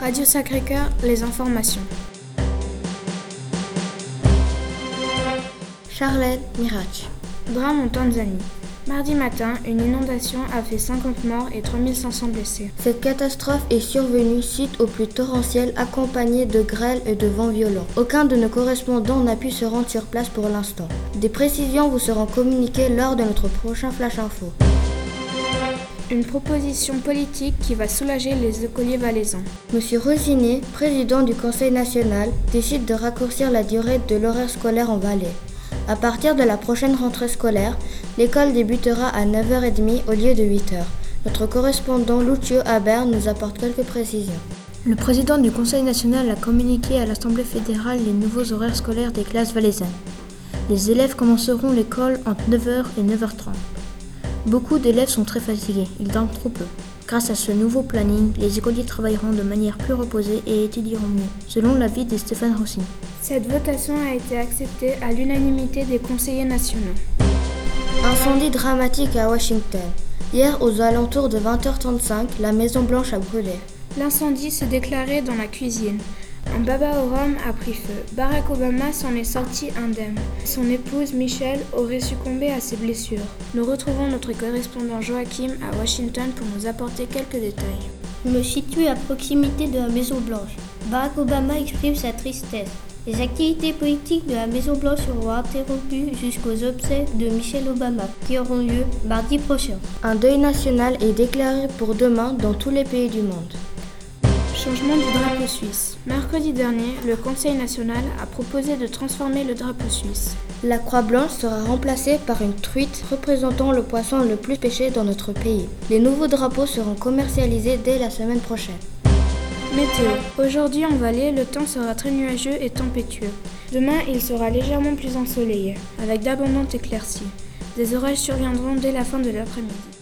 Radio Sacré-Cœur, les informations. Charlotte Mirach. Drame en Tanzanie. Mardi matin, une inondation a fait 50 morts et 3500 blessés. Cette catastrophe est survenue suite aux pluies torrentielles accompagnées de grêles et de vents violents. Aucun de nos correspondants n'a pu se rendre sur place pour l'instant. Des précisions vous seront communiquées lors de notre prochain Flash Info. Une proposition politique qui va soulager les écoliers valaisans. Monsieur Rosinet, président du Conseil national, décide de raccourcir la durée de l'horaire scolaire en Valais. À partir de la prochaine rentrée scolaire, l'école débutera à 9h30 au lieu de 8h. Notre correspondant Lucio Aber nous apporte quelques précisions. Le président du Conseil national a communiqué à l'Assemblée fédérale les nouveaux horaires scolaires des classes valaisannes. Les élèves commenceront l'école entre 9h et 9h30. Beaucoup d'élèves sont très fatigués, ils dorment trop peu. Grâce à ce nouveau planning, les écoliers travailleront de manière plus reposée et étudieront mieux, selon l'avis de Stéphane Rossi. Cette votation a été acceptée à l'unanimité des conseillers nationaux. Incendie dramatique à Washington. Hier, aux alentours de 20h35, la Maison Blanche a brûlé. L'incendie se déclarait dans la cuisine. Un baba au rhum a pris feu. Barack Obama s'en est sorti indemne. Son épouse Michelle aurait succombé à ses blessures. Nous retrouvons notre correspondant Joachim à Washington pour nous apporter quelques détails. Je me situe à proximité de la Maison Blanche. Barack Obama exprime sa tristesse. Les activités politiques de la Maison Blanche seront interrompues jusqu'aux obsèques de Michelle Obama, qui auront lieu mardi prochain. Un deuil national est déclaré pour demain dans tous les pays du monde. Changement du drapeau suisse. Mercredi dernier, le Conseil national a proposé de transformer le drapeau suisse. La croix blanche sera remplacée par une truite représentant le poisson le plus pêché dans notre pays. Les nouveaux drapeaux seront commercialisés dès la semaine prochaine. Météo. Aujourd'hui en Valais, le temps sera très nuageux et tempétueux. Demain, il sera légèrement plus ensoleillé, avec d'abondantes éclaircies. Des orages surviendront dès la fin de l'après-midi.